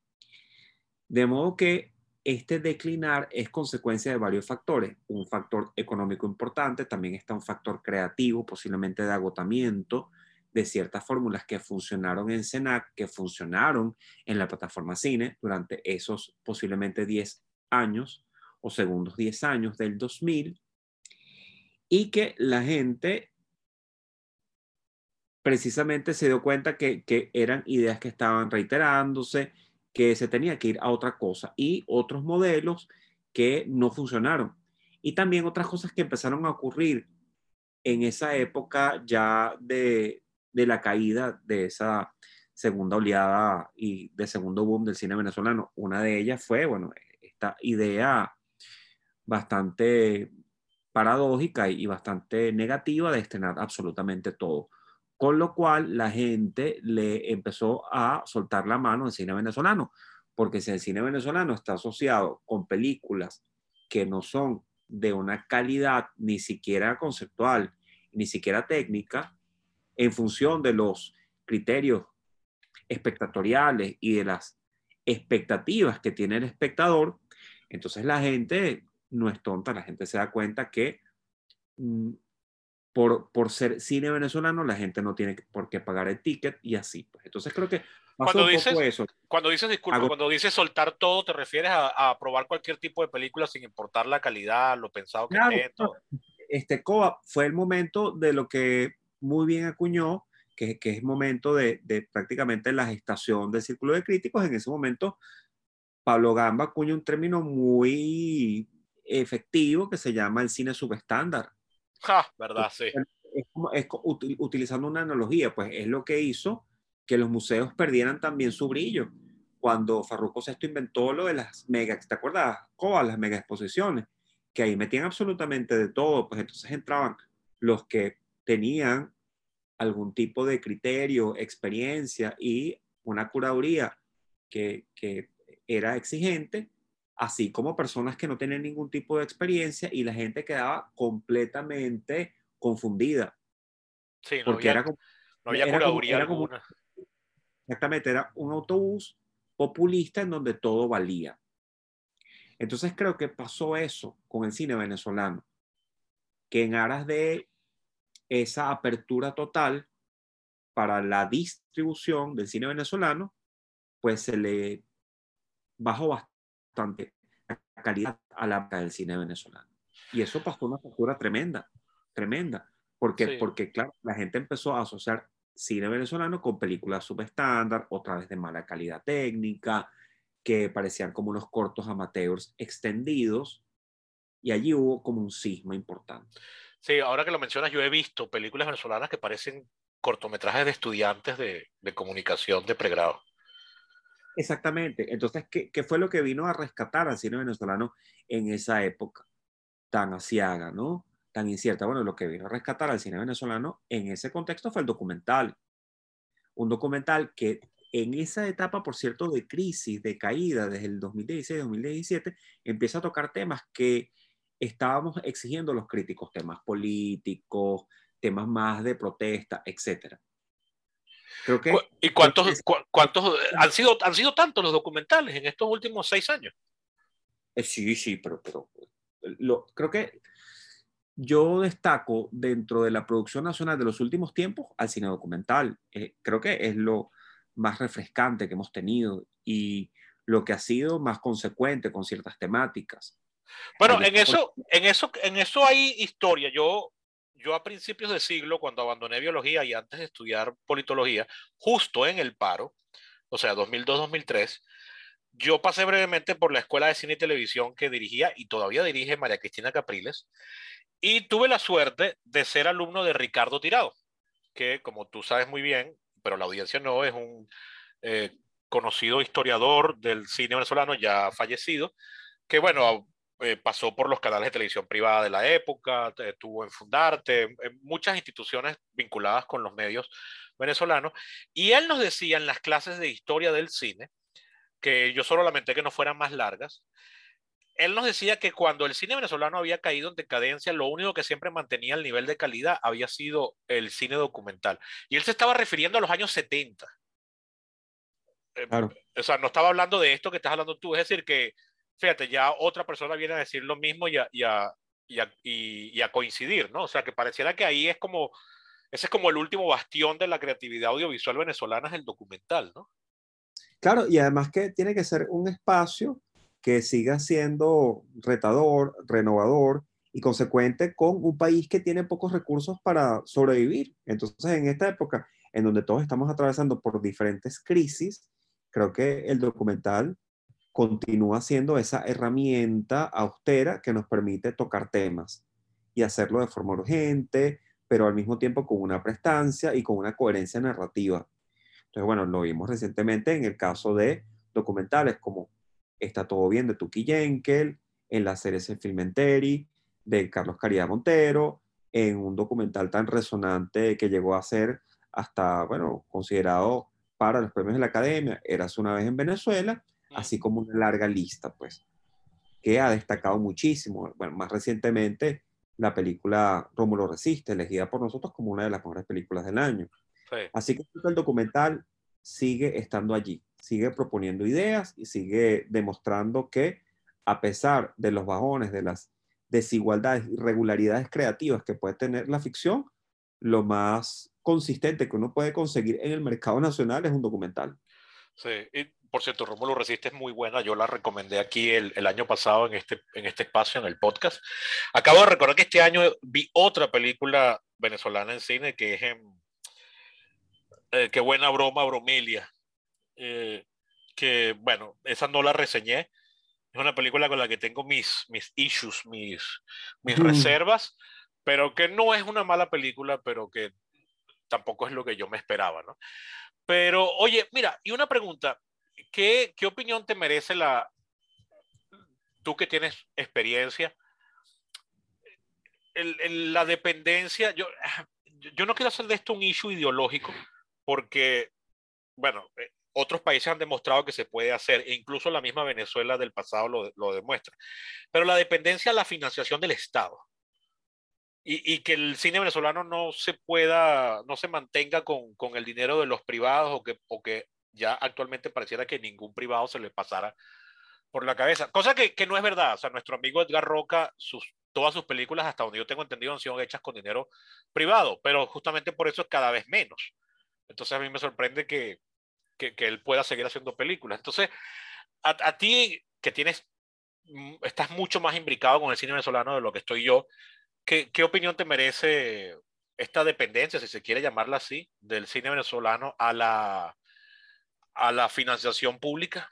De modo que este declinar es consecuencia de varios factores. Un factor económico importante, también está un factor creativo, posiblemente de agotamiento de ciertas fórmulas que funcionaron en CENAC, que funcionaron en la plataforma cine durante esos posiblemente 10 años o segundos 10 años del 2000 y que la gente precisamente se dio cuenta que, que eran ideas que estaban reiterándose, que se tenía que ir a otra cosa y otros modelos que no funcionaron. Y también otras cosas que empezaron a ocurrir en esa época ya de, de la caída de esa segunda oleada y de segundo boom del cine venezolano. Una de ellas fue, bueno, esta idea bastante paradójica y bastante negativa de estrenar absolutamente todo. Con lo cual la gente le empezó a soltar la mano al cine venezolano, porque si el cine venezolano está asociado con películas que no son de una calidad ni siquiera conceptual, ni siquiera técnica, en función de los criterios espectatoriales y de las expectativas que tiene el espectador, entonces la gente no es tonta, la gente se da cuenta que mm, por, por ser cine venezolano la gente no tiene por qué pagar el ticket y así. Pues. Entonces creo que cuando dices, eso. Cuando dices, disculpa, cuando dices soltar todo, ¿te refieres a, probar cualquier tipo de película sin importar la calidad, lo pensado que claro, Este COA fue el momento de lo que muy bien acuñó, que, que es momento de, de, prácticamente la gestación del círculo de críticos. En ese momento, Pablo Gamba acuñó un término muy efectivo que se llama el cine subestándar. Ja, verdad, sí. Es, es, utilizando una analogía, pues es lo que hizo que los museos perdieran también su brillo. Cuando Farruko VI inventó lo de las mega, ¿te acuerdas? Coa, las mega exposiciones, que ahí metían absolutamente de todo, pues entonces entraban los que tenían algún tipo de criterio, experiencia y una curaduría que, que era exigente, así como personas que no tenían ningún tipo de experiencia y la gente quedaba completamente confundida. Sí, no porque había, era no había curaduría alguna. exactamente, era un autobús populista en donde todo valía. Entonces creo que pasó eso con el cine venezolano, que en aras de esa apertura total para la distribución del cine venezolano, pues se le bajó bastante la calidad a la del cine venezolano. Y eso pasó una factura tremenda, tremenda, porque, porque claro, la gente empezó a asociar cine venezolano con películas subestándar, otra vez de mala calidad técnica, que parecían como unos cortos amateurs extendidos, y allí hubo como un cisma importante. Sí, ahora que lo mencionas, yo he visto películas venezolanas que parecen cortometrajes de estudiantes de, de comunicación de pregrado. Exactamente. Entonces, ¿qué, ¿qué, fue lo que vino a rescatar al cine venezolano en esa época tan asiaga, ¿no? Tan incierta. Bueno, lo que vino a rescatar al cine venezolano en ese contexto fue el documental. Un documental que en esa etapa, por cierto, de crisis, de caída desde el 2016-2017, empieza a tocar temas que estábamos exigiendo los críticos, temas políticos, temas más de protesta, etc. Creo que, ¿Y cuántos, cuántos han, sido, han sido tantos los documentales en estos últimos seis años? Eh, sí, sí, pero, pero lo, creo que yo destaco dentro de la producción nacional de los últimos tiempos al cine documental. Eh, creo que es lo más refrescante que hemos tenido y lo que ha sido más consecuente con ciertas temáticas. Bueno, en eso, en eso, en eso hay historia. Yo, yo a principios de siglo, cuando abandoné biología y antes de estudiar politología, justo en el paro, o sea, 2002-2003, yo pasé brevemente por la escuela de cine y televisión que dirigía y todavía dirige María Cristina Capriles, y tuve la suerte de ser alumno de Ricardo Tirado, que como tú sabes muy bien, pero la audiencia no, es un eh, conocido historiador del cine venezolano ya fallecido, que bueno, eh, pasó por los canales de televisión privada de la época, estuvo en Fundarte, en muchas instituciones vinculadas con los medios venezolanos, y él nos decía en las clases de historia del cine, que yo solo lamenté que no fueran más largas, él nos decía que cuando el cine venezolano había caído en decadencia, lo único que siempre mantenía el nivel de calidad había sido el cine documental. Y él se estaba refiriendo a los años 70. Eh, o sea, no estaba hablando de esto que estás hablando tú, es decir, que fíjate, ya otra persona viene a decir lo mismo y a, y a, y a, coincidir, ¿no? O sea, que pareciera que ahí es como ese es como el último bastión de la creatividad audiovisual venezolana, es el documental, ¿no? Claro, y además que tiene que ser un espacio que siga siendo retador, renovador y consecuente con un país que tiene pocos recursos para sobrevivir. Entonces, en esta época en donde todos estamos atravesando por diferentes crisis, creo que el documental continúa siendo esa herramienta austera que nos permite tocar temas y hacerlo de forma urgente, pero al mismo tiempo con una prestancia y con una coherencia narrativa. Entonces, bueno, lo vimos recientemente en el caso de documentales como Está todo bien de Tuki Jenkel, en la serie Filmenteri de Carlos Caridad Montero, en un documental tan resonante que llegó a ser hasta, bueno, considerado para los premios de la Academia, Eras una vez en Venezuela, así como una larga lista, pues, que ha destacado muchísimo. Bueno, más recientemente, la película Rómulo Resiste, elegida por nosotros como una de las mejores películas del año. Así que el documental sigue estando allí, sigue proponiendo ideas y sigue demostrando que a pesar de los bajones, de las desigualdades, irregularidades creativas que puede tener la ficción, lo más consistente que uno puede conseguir en el mercado nacional es un documental. Sí, y por cierto, Rómulo Resiste es muy buena, yo la recomendé aquí el, el, año pasado en este, en este espacio, en el podcast. Acabo de recordar que este año vi otra película venezolana en cine que es en, eh, Qué buena broma, Bromelia. Eh, que bueno, esa no la reseñé. Es una película con la que tengo mis, mis issues, mis, mis reservas, pero que no es una mala película, pero que tampoco es lo que yo me esperaba, ¿no? Pero, oye, mira, y una pregunta, ¿qué, qué opinión te merece la, tú que tienes experiencia, el, la dependencia, yo, yo no quiero hacer de esto un issue ideológico, porque, bueno, eh, otros países han demostrado que se puede hacer, e incluso la misma Venezuela del pasado lo, lo demuestra. Pero la dependencia a la financiación del Estado y, y, que el cine venezolano no se pueda, no se mantenga con, con el dinero de los privados o que, o que ya actualmente pareciera que ningún privado se le pasara por la cabeza. Cosa que, que no es verdad. O sea, nuestro amigo Edgar Roca, sus, todas sus películas, hasta donde yo tengo entendido, han sido hechas con dinero privado, pero justamente por eso es cada vez menos. Entonces a mí me sorprende que, que, que él pueda seguir haciendo películas. Entonces, a, a, ti que tienes, mm, estás mucho más imbricado con el cine venezolano de lo que estoy yo, ¿qué, qué opinión te merece esta dependencia, si se quiere llamarla así, del cine venezolano a la, a la financiación pública?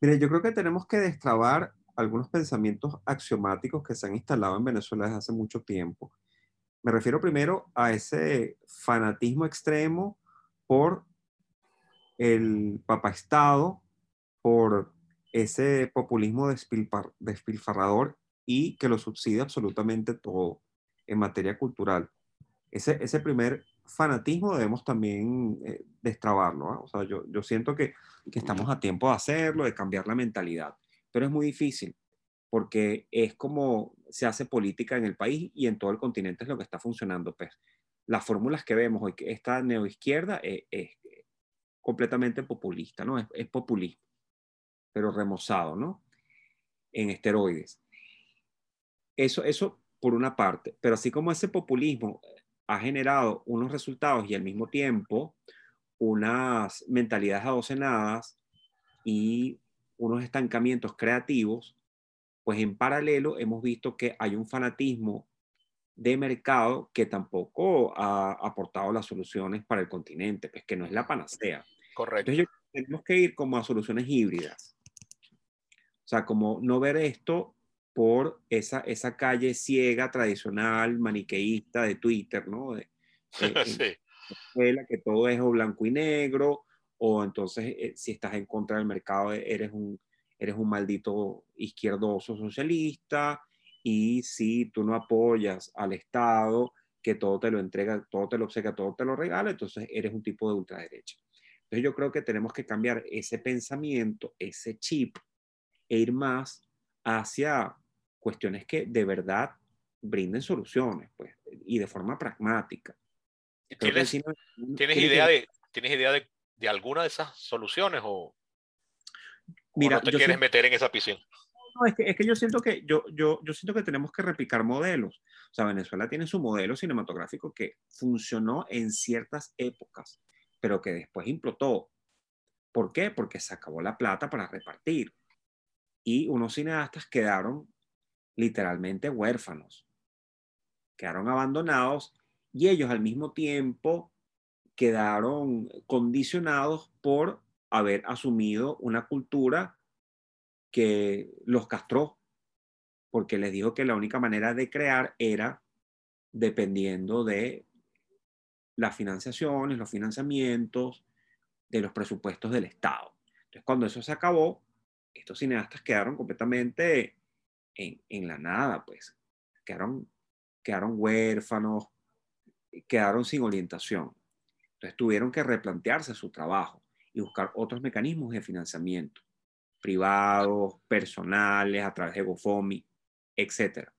Mire, yo creo que tenemos que destrabar algunos pensamientos axiomáticos que se han instalado en Venezuela desde hace mucho tiempo. Me refiero primero a ese fanatismo extremo por el papaestado, por ese populismo despilfar, despilfarrador y que lo subsidia absolutamente todo en materia cultural. Ese, ese primer fanatismo debemos también eh, destrabarlo. ¿eh? O sea, yo, yo siento que, que estamos a tiempo de hacerlo, de cambiar la mentalidad, pero es muy difícil porque es como se hace política en el país y en todo el continente es lo que está funcionando. Pues. Las fórmulas que vemos hoy, esta neoizquierda es, es completamente populista, ¿no? Es, es, populismo, pero remozado, ¿no? En esteroides. Eso, eso por una parte, pero así como ese populismo ha generado unos resultados y al mismo tiempo unas mentalidades adocenadas y unos estancamientos creativos, pues en paralelo hemos visto que hay un fanatismo de mercado que tampoco ha aportado las soluciones para el continente, pues que no es la panacea. Correcto. Entonces tenemos que ir como a soluciones híbridas. O sea, como no ver esto por esa, esa calle ciega, tradicional, maniqueísta de Twitter, ¿no? De, de, sí. que todo es o blanco y negro, o entonces eh, si estás en contra del mercado eres un, eres un maldito izquierdoso socialista y si tú no apoyas al Estado que todo te lo entrega, todo te lo obsequia, todo te lo regala, entonces eres un tipo de ultraderecha. Entonces yo creo que tenemos que cambiar ese pensamiento, ese chip, e ir más hacia cuestiones que de verdad brinden soluciones, pues, y de forma pragmática. ¿Tienes, ¿tienes idea, de, ¿tienes idea de, de alguna de esas soluciones o, Mira, no te quieres meter en esa piscina? no, es, que, es que yo siento que yo, yo, yo siento que tenemos que replicar modelos. O sea, Venezuela tiene su modelo cinematográfico que funcionó en ciertas épocas, pero que después implotó. ¿Por qué? Porque se acabó la plata para repartir. Y unos cineastas quedaron literalmente huérfanos, quedaron abandonados y ellos al mismo tiempo quedaron condicionados por haber asumido una cultura que los castró, porque les dijo que la única manera de crear era dependiendo de las financiaciones, los financiamientos, de los presupuestos del Estado. Entonces, cuando eso se acabó, estos cineastas quedaron completamente en, la nada, pues. Quedaron, quedaron huérfanos, quedaron sin orientación. Entonces, tuvieron que replantearse su trabajo y buscar otros mecanismos de financiamiento privados, personales, a través de GoFomi, etc.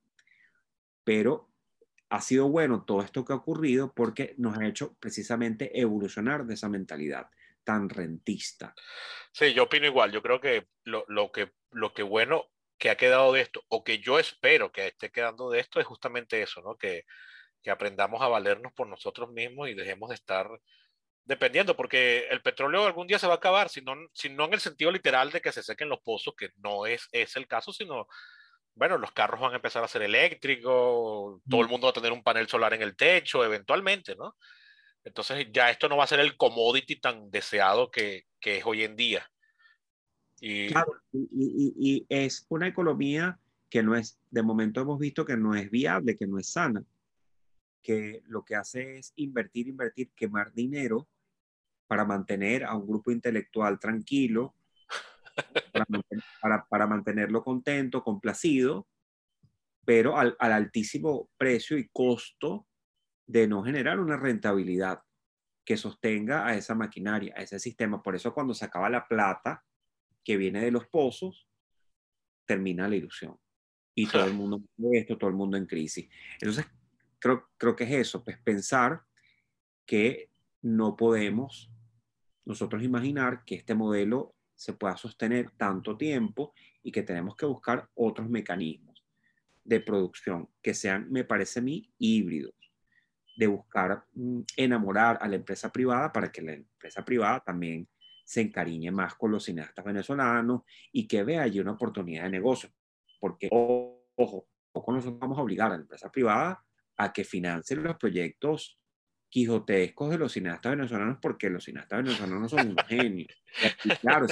Pero ha sido bueno todo esto que ha ocurrido porque nos ha hecho precisamente evolucionar de esa mentalidad tan rentista. Sí, yo opino igual. Yo creo que lo, lo, que lo que bueno que ha quedado de esto, o que yo espero que esté quedando de esto, es justamente eso, ¿no? Que, que aprendamos a valernos por nosotros mismos y dejemos de estar dependiendo, porque el petróleo algún día se va a acabar, si no, si no en el sentido literal de que se sequen los pozos, que no es, es el caso, sino, bueno, los carros van a empezar a ser eléctricos, todo el mundo va a tener un panel solar en el techo, eventualmente, ¿no? Entonces ya esto no va a ser el commodity tan deseado que, que es hoy en día. Y... Claro, y, y es una economía que no es, de momento hemos visto que no es viable, que no es sana, que lo que hace es invertir, invertir, quemar dinero para mantener a un grupo intelectual tranquilo, para, mantenerlo contento, complacido, pero al, altísimo precio y costo de no generar una rentabilidad que sostenga a esa maquinaria, a ese sistema. Por eso cuando se acaba la plata que viene de los pozos, termina la ilusión. Y todo el mundo esto, todo el mundo en crisis. Entonces, creo, creo que es eso, pues pensar que no podemos nosotros imaginar que este modelo se pueda sostener tanto tiempo y que tenemos que buscar otros mecanismos de producción que sean, me parece a mí, híbridos, de buscar mm, enamorar a la empresa privada para que la empresa privada también se encariñe más con los cineastas venezolanos y que vea allí una oportunidad de negocio. Porque, ojo, ojo, nosotros vamos a obligar a la empresa privada a que financie los proyectos quijotescos de los cineastas venezolanos porque los cineastas venezolanos son un genio. claro,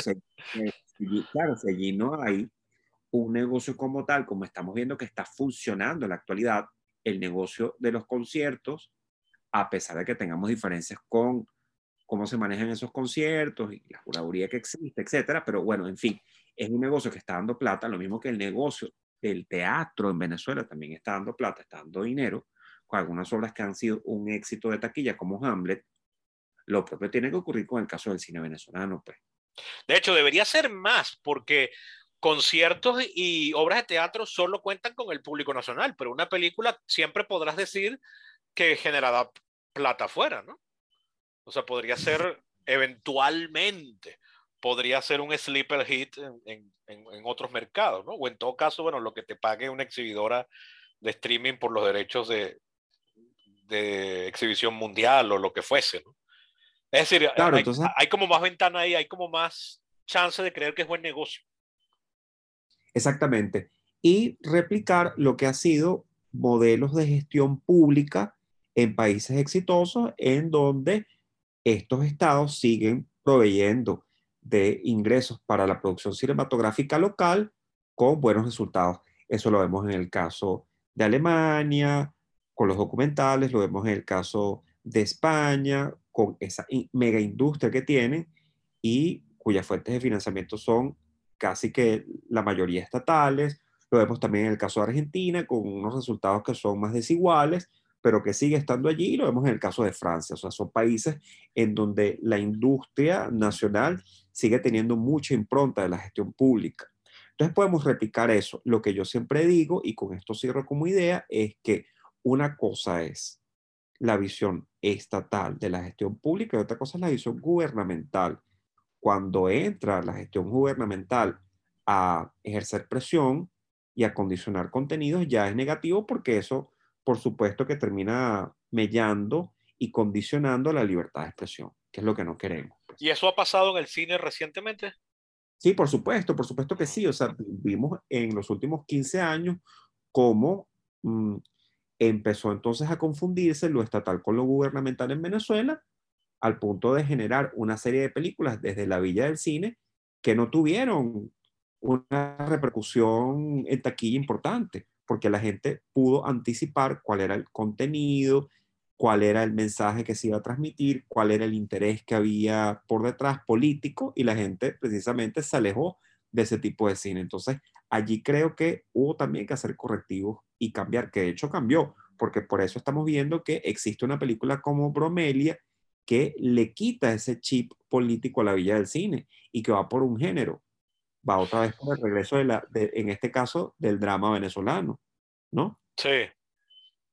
claro, si allí no hay un negocio como tal, como estamos viendo que está funcionando en la actualidad, el negocio de los conciertos, a pesar de que tengamos diferencias con cómo se manejan esos conciertos y la juraduría que existe, etcétera, pero bueno, en fin, es un negocio que está dando plata, lo mismo que el negocio del teatro en Venezuela también está dando plata, está dando dinero, algunas obras que han sido un éxito de taquilla, como Hamlet, lo propio tiene que ocurrir con el caso del cine venezolano. Pues. De hecho, debería ser más, porque conciertos y obras de teatro solo cuentan con el público nacional, pero una película siempre podrás decir que generará plata afuera, ¿no? O sea, podría ser eventualmente, podría ser un sleeper hit en, en, en, otros mercados, ¿no? O en todo caso, bueno, lo que te pague una exhibidora de streaming por los derechos de, de exhibición mundial o lo que fuese. ¿no? Es decir, hay, como más ventana ahí, hay como más chance de creer que es buen negocio. Exactamente. Y replicar lo que ha sido modelos de gestión pública en países exitosos en donde estos estados siguen proveyendo de ingresos para la producción cinematográfica local con buenos resultados. Eso lo vemos en el caso de Alemania, con los documentales, lo vemos en el caso de España, con esa mega industria que tienen y cuyas fuentes de financiamiento son casi que la mayoría estatales. Lo vemos también en el caso de Argentina, con unos resultados que son más desiguales, pero que sigue estando allí. Y lo vemos en el caso de Francia. O sea, son países en donde la industria nacional sigue teniendo mucha impronta de la gestión pública. Entonces podemos replicar eso. Lo que yo siempre digo, y con esto cierro como idea, es que una cosa es la visión estatal de la gestión pública y otra cosa es la visión gubernamental. Cuando entra la gestión gubernamental a ejercer presión y a condicionar contenidos ya es negativo porque eso, por supuesto, que termina mellando y condicionando la libertad de expresión, que es lo que no queremos. Pues. ¿Y eso ha pasado en el cine recientemente? Sí, por supuesto, por supuesto que sí. O sea, vimos en los últimos 15 años cómo mm, empezó entonces a confundirse lo estatal con lo gubernamental en Venezuela, al punto de generar una serie de películas desde la Villa del Cine que no tuvieron una repercusión en taquilla importante, porque la gente pudo anticipar cuál era el contenido, cuál era el mensaje que se iba a transmitir, cuál era el interés que había por detrás político y la gente precisamente se alejó de ese tipo de cine. Entonces, allí creo que hubo también que hacer correctivos y cambiar, que de hecho cambió, porque por eso estamos viendo que existe una película como Bromelia que le quita ese chip político a la villa del cine y que va por un género, va otra vez por el regreso de la, en este caso, del drama venezolano, ¿no? Sí,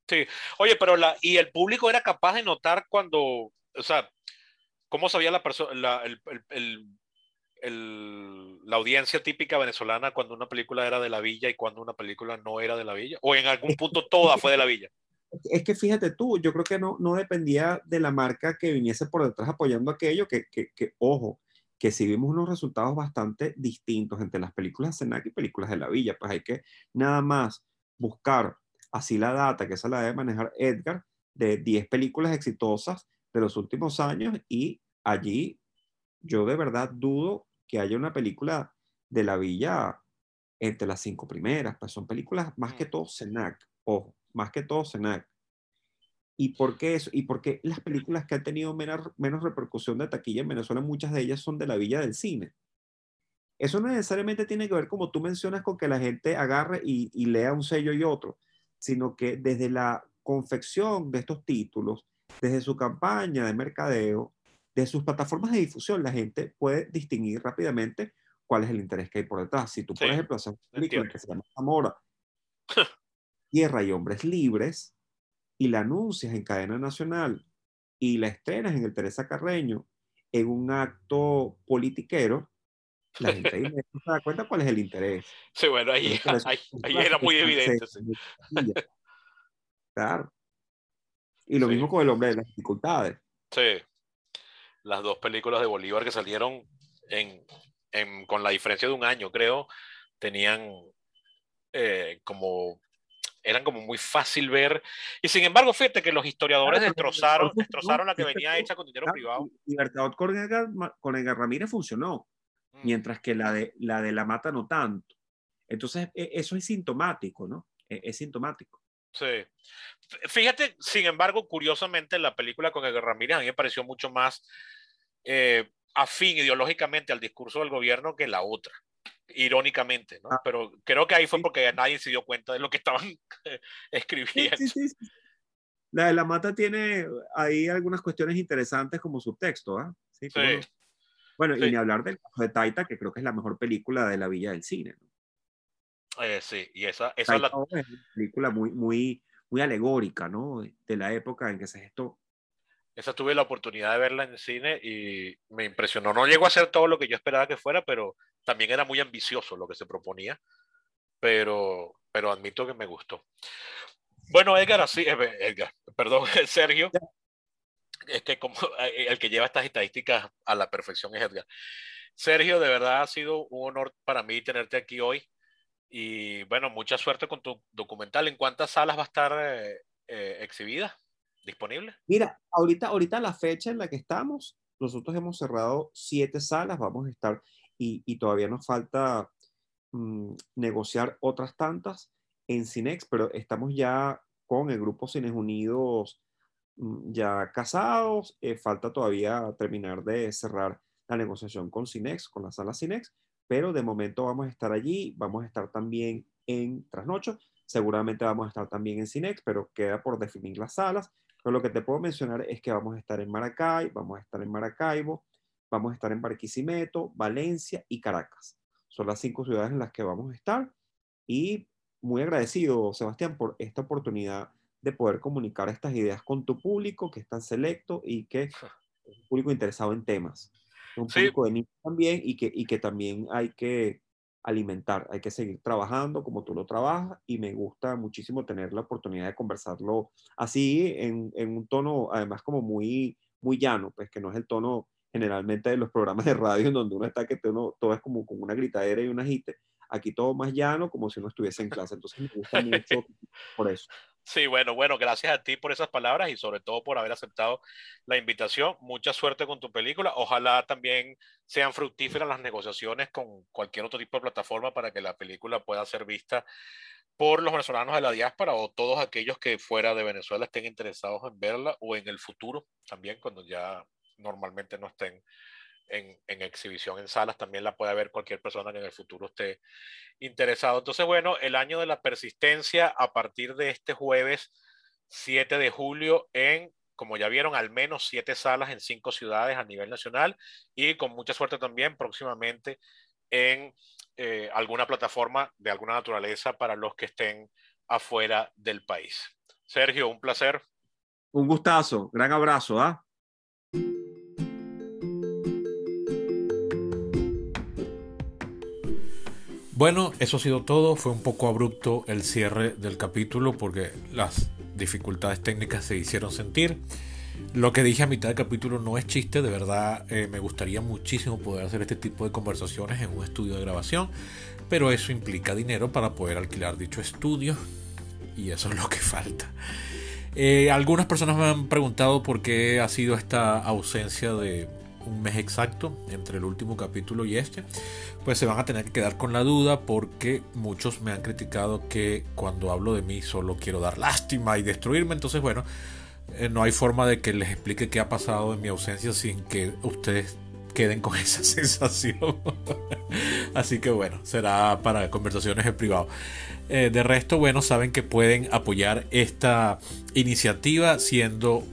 Sí, oye, pero la, y el público era capaz de notar cuando, o sea, cómo sabía la persona, la, el, el, el, la audiencia típica venezolana cuando una película era de la villa y cuando una película no era de la villa, o en algún punto toda fue de la villa. Es que fíjate tú, yo creo que no, no dependía de la marca que viniese por detrás apoyando aquello, que, que, que ojo, que si vimos unos resultados bastante distintos entre las películas de Senac y películas de la villa, pues hay que nada más buscar así la data, que esa la debe manejar Edgar, de 10 películas exitosas de los últimos años y allí yo de verdad dudo que haya una película de la villa entre las cinco primeras, pues son películas más que mm. todo Senac, ojo, más que todo Senac. ¿Y por qué eso? Y porque las películas que han tenido menos, menos repercusión de taquilla en Venezuela, muchas de ellas son de la villa del cine. Eso no necesariamente tiene que ver, como tú mencionas, con que la gente agarre y, y lea un sello y otro sino que desde la confección de estos títulos, desde su campaña de mercadeo, de sus plataformas de difusión, la gente puede distinguir rápidamente cuál es el interés que hay por detrás. Si tú, por ejemplo, haces una película que se llama Zamora, Tierra y Hombres Libres, y la anuncias en cadena nacional y la estrenas en el Teresa Carreño en un acto politiquero, la gente ahí se da cuenta cuál es el interés. Sí, bueno, ahí, ahí, era muy evidente. Claro. Y lo mismo con el hombre de las dificultades. Sí. Las dos películas de Bolívar que salieron en, en, con la diferencia de un año, creo, tenían eh, como eran como muy fácil ver. Y sin embargo, fíjate que los historiadores destrozaron, destrozaron la que venía hecha con dinero privado. Libertador con Edgar Ramírez funcionó. Mm. mientras que la de, la de la mata no tanto. Entonces, e, eso es sintomático, ¿no? E, es, sintomático. Sí. Fíjate, sin embargo, curiosamente, la película con Edgar Ramírez a mí me pareció mucho más eh, afín ideológicamente al discurso del gobierno que la otra, irónicamente, ¿no? Ah. Pero creo que ahí fue porque nadie se dio cuenta de lo que estaban escribiendo. Sí, sí, la de la mata tiene ahí algunas cuestiones interesantes como subtexto, ¿ah? Sí, sí. Bueno, y ni hablar del caso de Taita, que creo que es la mejor película de la Villa del Cine. Eh, sí, y esa, esa es, la... una película muy, muy, muy alegórica, ¿no? De la época en que se gestó. Esa tuve la oportunidad de verla en el cine y me impresionó. No llegó a ser todo lo que yo esperaba que fuera, pero también era muy ambicioso lo que se proponía. Pero, pero admito que me gustó. Bueno, Edgar, así, eh, Edgar, perdón, Sergio, es que como eh, el que lleva estas estadísticas a la perfección es Edgar. Sergio, de verdad ha sido un honor para mí tenerte aquí hoy. Y bueno, mucha suerte con tu documental. ¿En cuántas salas va a estar eh, eh, exhibida? ¿Disponible? Mira, ahorita, ahorita la fecha en la que estamos, nosotros hemos cerrado siete salas, vamos a estar, y, y todavía nos falta mm, negociar otras tantas en Cinex, pero estamos ya con el grupo Cines Unidos Mm, ya casados, eh, falta todavía terminar de cerrar la negociación con Cinex, con la sala Cinex, pero de momento vamos a estar allí, vamos a estar también en Trasnocho, seguramente vamos a estar también en Cinex, pero queda por definir las salas. Pero lo que te puedo mencionar es que vamos a estar en Maracay, vamos a estar en Maracaibo, vamos a estar en Barquisimeto, Valencia y Caracas. Son las cinco ciudades en las que vamos a estar y muy agradecido, Sebastián, por esta oportunidad de poder comunicar estas ideas con tu público, que es tan selecto y que es un público interesado en temas. Un público de niños también y que, y que también hay que, alimentar, hay que seguir trabajando como tú lo trabajas y me gusta muchísimo tener la oportunidad de conversarlo así en, en un tono además como muy, muy llano, pues que no es el tono generalmente de los programas de radio en donde uno está que todo, es como con una gritadera y un agite. Aquí todo más llano, como si uno estuviese en clase. Entonces me gusta mucho por eso. Sí, bueno, bueno, gracias a ti por esas palabras y sobre todo por haber aceptado la invitación. Mucha suerte con tu película. Ojalá también sean fructíferas las negociaciones con cualquier otro tipo de plataforma para que la película pueda ser vista por los venezolanos de la diáspora o todos aquellos que fuera de Venezuela estén interesados en verla o en el futuro también cuando ya normalmente no estén en, exhibición en salas, también la puede ver cualquier persona que en el futuro esté interesado. Entonces, bueno, el año de la persistencia a partir de este jueves 7 de julio en, como ya vieron, al menos siete salas en cinco ciudades a nivel nacional y con mucha suerte también próximamente en eh, alguna plataforma de alguna naturaleza para los que estén afuera del país. Sergio, un placer. Un gustazo, gran abrazo. ¿ah? Bueno, eso ha sido todo. Fue un poco abrupto el cierre del capítulo porque las dificultades técnicas se hicieron sentir. Lo que dije a mitad del capítulo no es chiste, de verdad eh, me gustaría muchísimo poder hacer este tipo de conversaciones en un estudio de grabación, pero eso implica dinero para poder alquilar dicho estudio y eso es lo que falta. Eh, algunas personas me han preguntado por qué ha sido esta ausencia de un mes exacto entre el último capítulo y este, pues se van a tener que quedar con la duda porque muchos me han criticado que cuando hablo de mí solo quiero dar lástima y destruirme. Entonces, bueno, eh, no hay forma de que les explique qué ha pasado en mi ausencia sin que ustedes queden con esa sensación. Así que bueno, será para conversaciones en privado. Eh, de resto, bueno, saben que pueden apoyar esta iniciativa siendo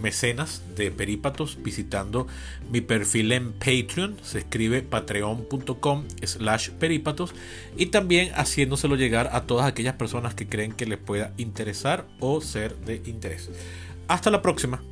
mecenas de Perípatos visitando mi perfil en Patreon, se escribe patreon.com slash perípatos y también haciéndoselo llegar a todas aquellas personas que creen que les pueda interesar o ser de interés. Hasta la próxima.